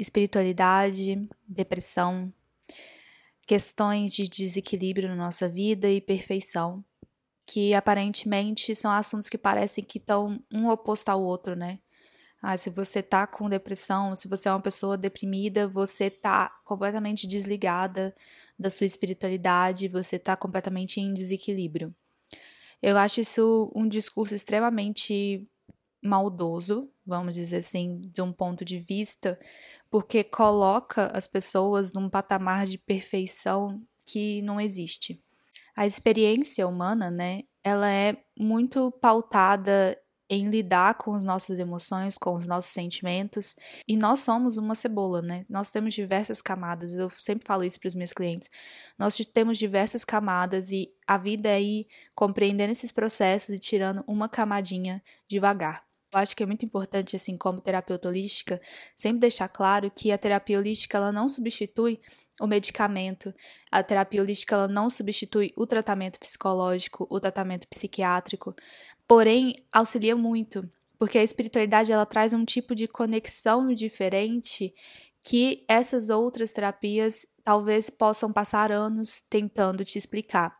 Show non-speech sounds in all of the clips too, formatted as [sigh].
espiritualidade, depressão, questões de desequilíbrio na nossa vida e perfeição, que aparentemente são assuntos que parecem que estão um oposto ao outro, né? Ah, se você tá com depressão, se você é uma pessoa deprimida, você tá completamente desligada da sua espiritualidade, você tá completamente em desequilíbrio. Eu acho isso um discurso extremamente maldoso, vamos dizer assim, de um ponto de vista, porque coloca as pessoas num patamar de perfeição que não existe. A experiência humana, né, ela é muito pautada em lidar com as nossas emoções, com os nossos sentimentos, e nós somos uma cebola, né? Nós temos diversas camadas, eu sempre falo isso para os meus clientes. Nós temos diversas camadas e a vida é ir compreendendo esses processos e tirando uma camadinha devagar. Eu acho que é muito importante, assim, como terapeuta holística, sempre deixar claro que a terapia holística ela não substitui o medicamento, a terapia holística ela não substitui o tratamento psicológico, o tratamento psiquiátrico, porém auxilia muito, porque a espiritualidade ela traz um tipo de conexão diferente que essas outras terapias talvez possam passar anos tentando te explicar.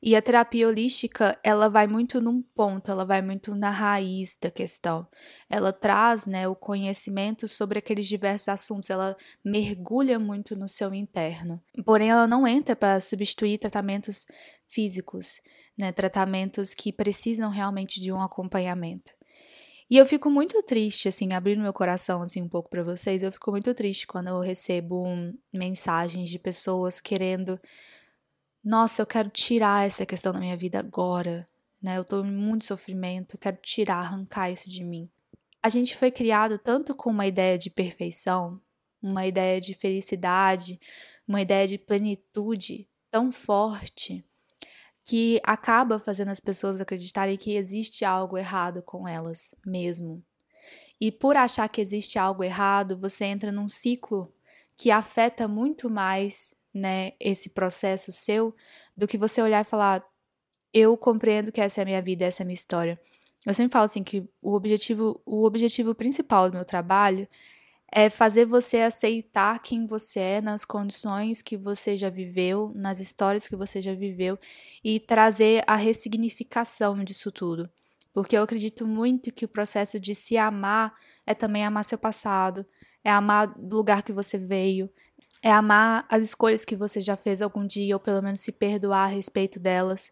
E a terapia holística, ela vai muito num ponto, ela vai muito na raiz da questão. Ela traz, né, o conhecimento sobre aqueles diversos assuntos, ela mergulha muito no seu interno. Porém, ela não entra para substituir tratamentos físicos, né, tratamentos que precisam realmente de um acompanhamento. E eu fico muito triste, assim, abrindo meu coração assim um pouco para vocês, eu fico muito triste quando eu recebo um, mensagens de pessoas querendo nossa, eu quero tirar essa questão da minha vida agora, né? Eu tô em muito sofrimento, quero tirar, arrancar isso de mim. A gente foi criado tanto com uma ideia de perfeição, uma ideia de felicidade, uma ideia de plenitude tão forte que acaba fazendo as pessoas acreditarem que existe algo errado com elas mesmo. E por achar que existe algo errado, você entra num ciclo que afeta muito mais né, esse processo seu, do que você olhar e falar, eu compreendo que essa é a minha vida, essa é a minha história. Eu sempre falo assim que o objetivo, o objetivo principal do meu trabalho é fazer você aceitar quem você é nas condições que você já viveu, nas histórias que você já viveu e trazer a ressignificação disso tudo. Porque eu acredito muito que o processo de se amar é também amar seu passado, é amar do lugar que você veio, é amar as escolhas que você já fez algum dia, ou pelo menos se perdoar a respeito delas.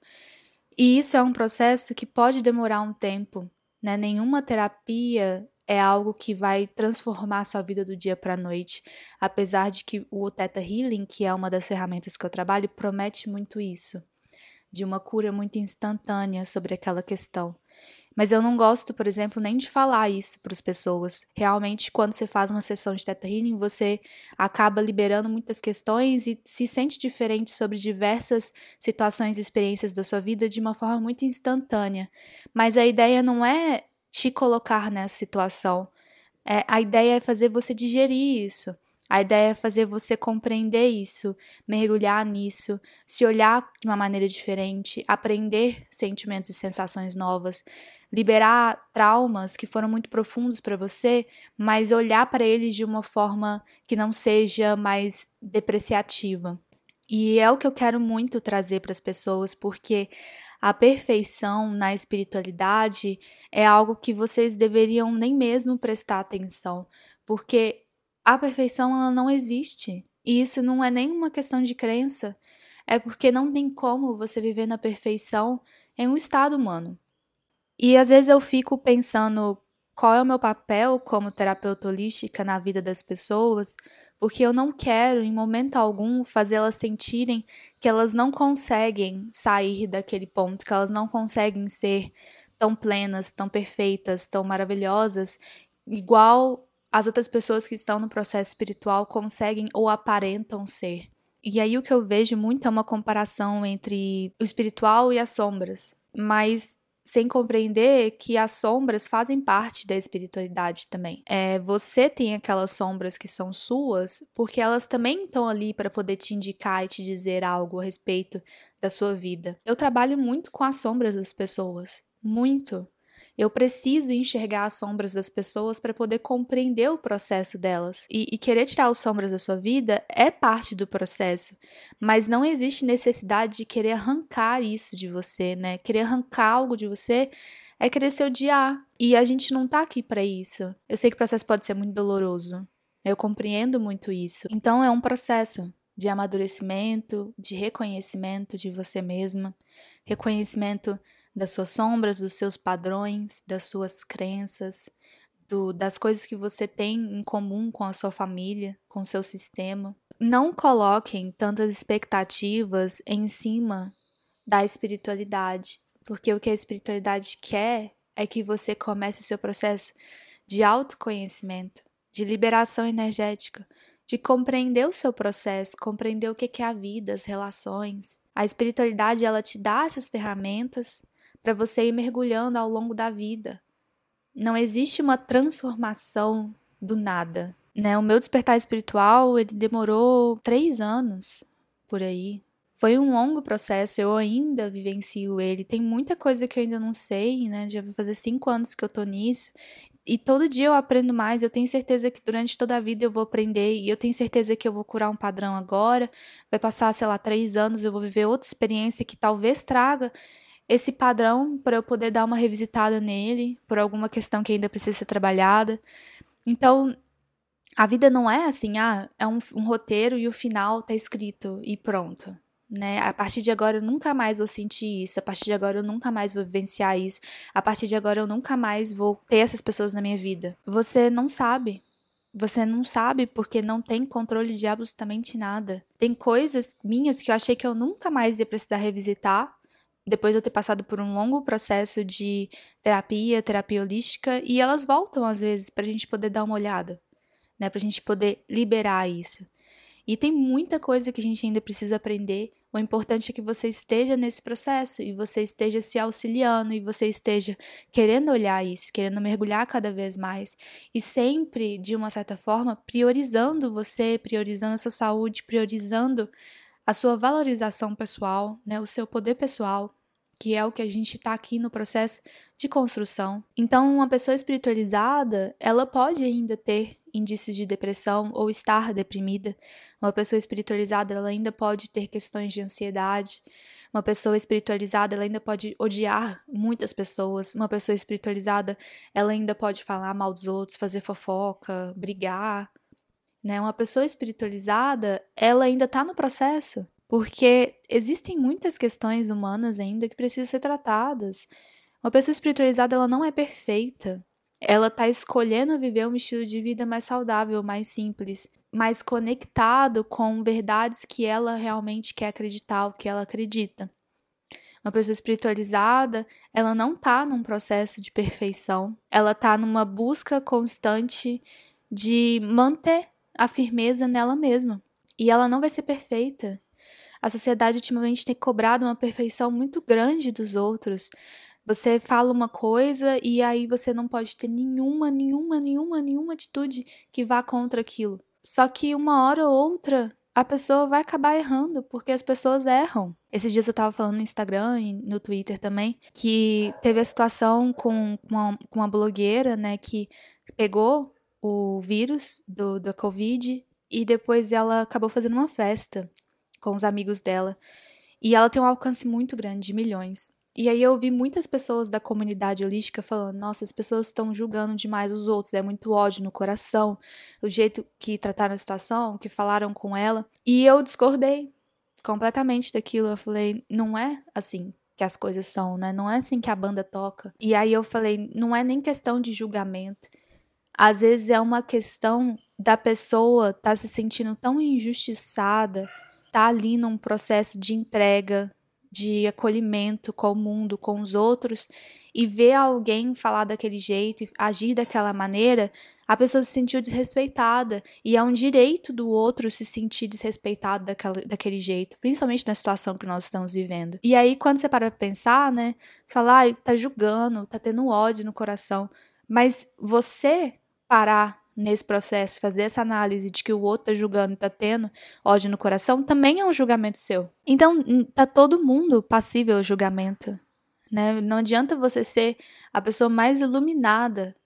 E isso é um processo que pode demorar um tempo, né? Nenhuma terapia é algo que vai transformar a sua vida do dia para a noite, apesar de que o Theta Healing, que é uma das ferramentas que eu trabalho, promete muito isso, de uma cura muito instantânea sobre aquela questão. Mas eu não gosto, por exemplo, nem de falar isso para as pessoas. Realmente, quando você faz uma sessão de Theta Healing, você acaba liberando muitas questões e se sente diferente sobre diversas situações e experiências da sua vida de uma forma muito instantânea. Mas a ideia não é te colocar nessa situação. É, a ideia é fazer você digerir isso. A ideia é fazer você compreender isso, mergulhar nisso, se olhar de uma maneira diferente, aprender sentimentos e sensações novas. Liberar traumas que foram muito profundos para você, mas olhar para eles de uma forma que não seja mais depreciativa. E é o que eu quero muito trazer para as pessoas, porque a perfeição na espiritualidade é algo que vocês deveriam nem mesmo prestar atenção, porque a perfeição ela não existe. E isso não é nem uma questão de crença, é porque não tem como você viver na perfeição em um estado humano. E às vezes eu fico pensando qual é o meu papel como terapeuta holística na vida das pessoas, porque eu não quero, em momento algum, fazê-las sentirem que elas não conseguem sair daquele ponto, que elas não conseguem ser tão plenas, tão perfeitas, tão maravilhosas, igual as outras pessoas que estão no processo espiritual conseguem ou aparentam ser. E aí o que eu vejo muito é uma comparação entre o espiritual e as sombras, mas sem compreender que as sombras fazem parte da espiritualidade também. É, você tem aquelas sombras que são suas, porque elas também estão ali para poder te indicar e te dizer algo a respeito da sua vida. Eu trabalho muito com as sombras das pessoas, muito. Eu preciso enxergar as sombras das pessoas para poder compreender o processo delas. E, e, querer tirar as sombras da sua vida é parte do processo, mas não existe necessidade de querer arrancar isso de você, né? Querer arrancar algo de você é querer se odiar. E a gente não tá aqui para isso. Eu sei que o processo pode ser muito doloroso. Eu compreendo muito isso. Então é um processo de amadurecimento, de reconhecimento de você mesma, reconhecimento das suas sombras, dos seus padrões, das suas crenças, do, das coisas que você tem em comum com a sua família, com o seu sistema. Não coloquem tantas expectativas em cima da espiritualidade, porque o que a espiritualidade quer é que você comece o seu processo de autoconhecimento, de liberação energética, de compreender o seu processo, compreender o que é a vida, as relações. A espiritualidade ela te dá essas ferramentas para você ir mergulhando ao longo da vida. Não existe uma transformação do nada. Né? O meu despertar espiritual ele demorou três anos por aí. Foi um longo processo, eu ainda vivencio ele. Tem muita coisa que eu ainda não sei, né? Já vai fazer cinco anos que eu tô nisso. E todo dia eu aprendo mais. Eu tenho certeza que durante toda a vida eu vou aprender. E eu tenho certeza que eu vou curar um padrão agora. Vai passar, sei lá, três anos, eu vou viver outra experiência que talvez traga esse padrão para eu poder dar uma revisitada nele, por alguma questão que ainda precisa ser trabalhada. Então, a vida não é assim, ah, é um, um roteiro e o final tá escrito e pronto. Né? A partir de agora eu nunca mais vou sentir isso, a partir de agora eu nunca mais vou vivenciar isso, a partir de agora eu nunca mais vou ter essas pessoas na minha vida. Você não sabe. Você não sabe porque não tem controle de absolutamente nada. Tem coisas minhas que eu achei que eu nunca mais ia precisar revisitar, depois de eu ter passado por um longo processo de terapia, terapia holística, e elas voltam às vezes para a gente poder dar uma olhada, né? Para a gente poder liberar isso. E tem muita coisa que a gente ainda precisa aprender. O importante é que você esteja nesse processo e você esteja se auxiliando e você esteja querendo olhar isso, querendo mergulhar cada vez mais e sempre, de uma certa forma, priorizando você, priorizando a sua saúde, priorizando a sua valorização pessoal, né, o seu poder pessoal, que é o que a gente está aqui no processo de construção. Então, uma pessoa espiritualizada, ela pode ainda ter indícios de depressão ou estar deprimida. Uma pessoa espiritualizada, ela ainda pode ter questões de ansiedade. Uma pessoa espiritualizada, ela ainda pode odiar muitas pessoas. Uma pessoa espiritualizada, ela ainda pode falar mal dos outros, fazer fofoca, brigar. Né? Uma pessoa espiritualizada, ela ainda está no processo porque existem muitas questões humanas ainda que precisam ser tratadas. Uma pessoa espiritualizada ela não é perfeita. Ela está escolhendo viver um estilo de vida mais saudável, mais simples, mais conectado com verdades que ela realmente quer acreditar, o que ela acredita. Uma pessoa espiritualizada, ela não está num processo de perfeição, ela está numa busca constante de manter a firmeza nela mesma. E ela não vai ser perfeita. A sociedade ultimamente tem cobrado uma perfeição muito grande dos outros. Você fala uma coisa e aí você não pode ter nenhuma, nenhuma, nenhuma, nenhuma atitude que vá contra aquilo. Só que uma hora ou outra a pessoa vai acabar errando, porque as pessoas erram. Esses dias eu tava falando no Instagram e no Twitter também, que teve a situação com uma, com uma blogueira, né, que pegou o vírus do, da Covid e depois ela acabou fazendo uma festa com os amigos dela. E ela tem um alcance muito grande, de milhões. E aí eu ouvi muitas pessoas da comunidade holística falando: nossa, as pessoas estão julgando demais os outros, é muito ódio no coração, o jeito que trataram a situação, que falaram com ela. E eu discordei completamente daquilo. Eu falei: não é assim que as coisas são, né? Não é assim que a banda toca. E aí eu falei: não é nem questão de julgamento. Às vezes é uma questão da pessoa estar tá se sentindo tão injustiçada, tá ali num processo de entrega, de acolhimento com o mundo, com os outros, e ver alguém falar daquele jeito e agir daquela maneira, a pessoa se sentiu desrespeitada. E é um direito do outro se sentir desrespeitado daquela, daquele jeito, principalmente na situação que nós estamos vivendo. E aí, quando você para pra pensar, né, você fala, ah, tá julgando, tá tendo ódio no coração. Mas você parar nesse processo, fazer essa análise de que o outro tá julgando, tá tendo ódio no coração, também é um julgamento seu. Então, tá todo mundo passível ao julgamento, né? Não adianta você ser a pessoa mais iluminada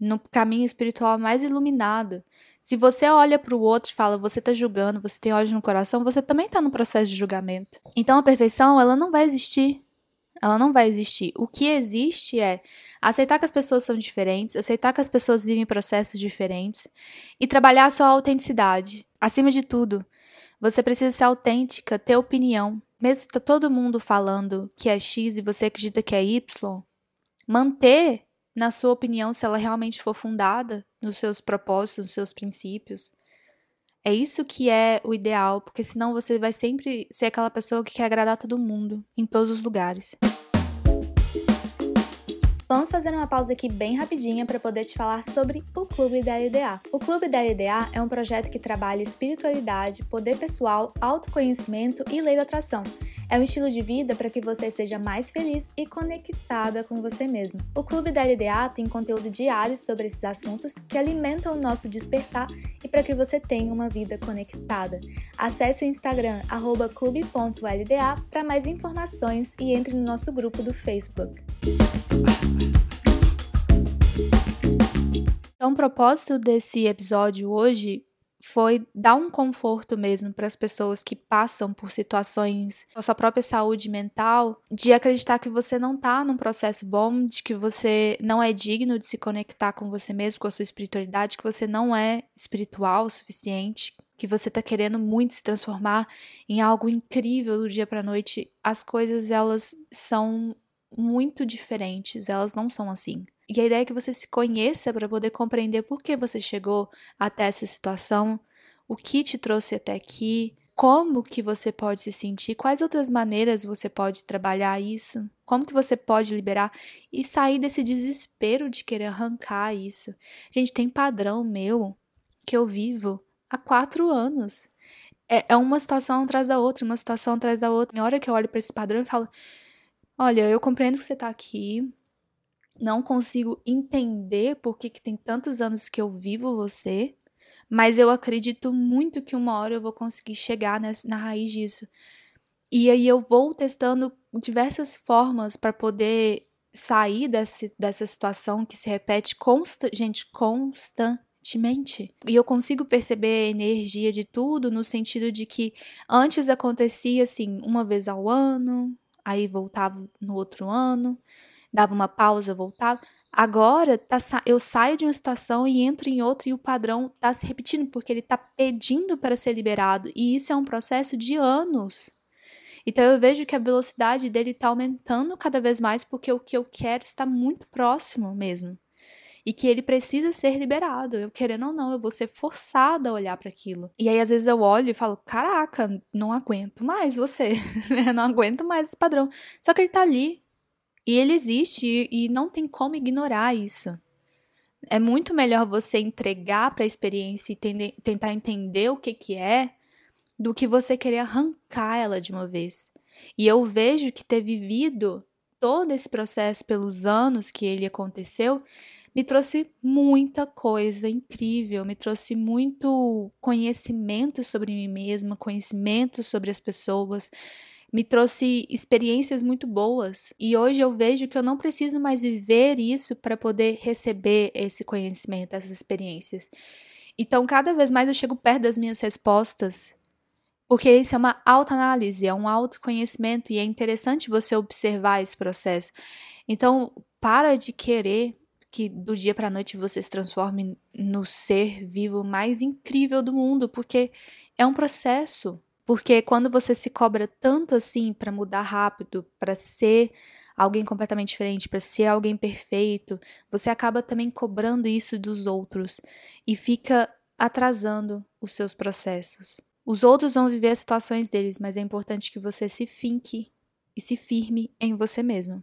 no caminho espiritual mais iluminado. Se você olha para o outro e fala, você tá julgando, você tem ódio no coração, você também tá no processo de julgamento. Então a perfeição, ela não vai existir. Ela não vai existir. O que existe é aceitar que as pessoas são diferentes, aceitar que as pessoas vivem processos diferentes e trabalhar a sua autenticidade. Acima de tudo, você precisa ser autêntica, ter opinião. Mesmo que tá todo mundo falando que é X e você acredita que é Y, manter na sua opinião se ela realmente for fundada nos seus propósitos, nos seus princípios. É isso que é o ideal, porque senão você vai sempre ser aquela pessoa que quer agradar todo mundo, em todos os lugares. Vamos fazer uma pausa aqui bem rapidinha para poder te falar sobre o Clube da LDA. O Clube da LDA é um projeto que trabalha espiritualidade, poder pessoal, autoconhecimento e lei da atração. É um estilo de vida para que você seja mais feliz e conectada com você mesmo. O Clube da LDA tem conteúdo diário sobre esses assuntos que alimentam o nosso despertar e para que você tenha uma vida conectada. Acesse o Instagram clube.lda para mais informações e entre no nosso grupo do Facebook. Então, o propósito desse episódio hoje foi dar um conforto mesmo para as pessoas que passam por situações com a sua própria saúde mental, de acreditar que você não está num processo bom, de que você não é digno de se conectar com você mesmo, com a sua espiritualidade, que você não é espiritual o suficiente, que você está querendo muito se transformar em algo incrível do dia para noite. As coisas elas são muito diferentes, elas não são assim. E a ideia é que você se conheça para poder compreender por que você chegou até essa situação, o que te trouxe até aqui, como que você pode se sentir, quais outras maneiras você pode trabalhar isso, como que você pode liberar e sair desse desespero de querer arrancar isso. Gente, tem padrão meu que eu vivo há quatro anos. É, é uma situação atrás da outra, uma situação atrás da outra. Na hora que eu olho para esse padrão, eu falo: Olha, eu compreendo que você está aqui, não consigo entender por que, que tem tantos anos que eu vivo você, mas eu acredito muito que uma hora eu vou conseguir chegar nessa, na raiz disso. E aí eu vou testando diversas formas para poder sair desse, dessa situação que se repete consta, gente, constantemente. E eu consigo perceber a energia de tudo no sentido de que antes acontecia assim, uma vez ao ano, aí voltava no outro ano, dava uma pausa, voltava. Agora tá, eu saio de uma situação e entro em outra e o padrão está se repetindo porque ele está pedindo para ser liberado e isso é um processo de anos. Então eu vejo que a velocidade dele está aumentando cada vez mais porque o que eu quero está muito próximo mesmo e que ele precisa ser liberado. Eu querendo ou não, eu vou ser forçada a olhar para aquilo. E aí às vezes eu olho e falo: "Caraca, não aguento mais você, [laughs] né? não aguento mais esse padrão". Só que ele tá ali, e ele existe e não tem como ignorar isso. É muito melhor você entregar para a experiência e tende, tentar entender o que, que é do que você querer arrancar ela de uma vez. E eu vejo que ter vivido todo esse processo pelos anos que ele aconteceu me trouxe muita coisa incrível, me trouxe muito conhecimento sobre mim mesma, conhecimento sobre as pessoas, me trouxe experiências muito boas. E hoje eu vejo que eu não preciso mais viver isso para poder receber esse conhecimento, essas experiências. Então, cada vez mais eu chego perto das minhas respostas, porque isso é uma autoanálise, é um autoconhecimento e é interessante você observar esse processo. Então, para de querer que do dia para noite você se transforme no ser vivo mais incrível do mundo, porque é um processo. Porque quando você se cobra tanto assim para mudar rápido, para ser alguém completamente diferente, para ser alguém perfeito, você acaba também cobrando isso dos outros e fica atrasando os seus processos. Os outros vão viver as situações deles, mas é importante que você se finque e se firme em você mesmo.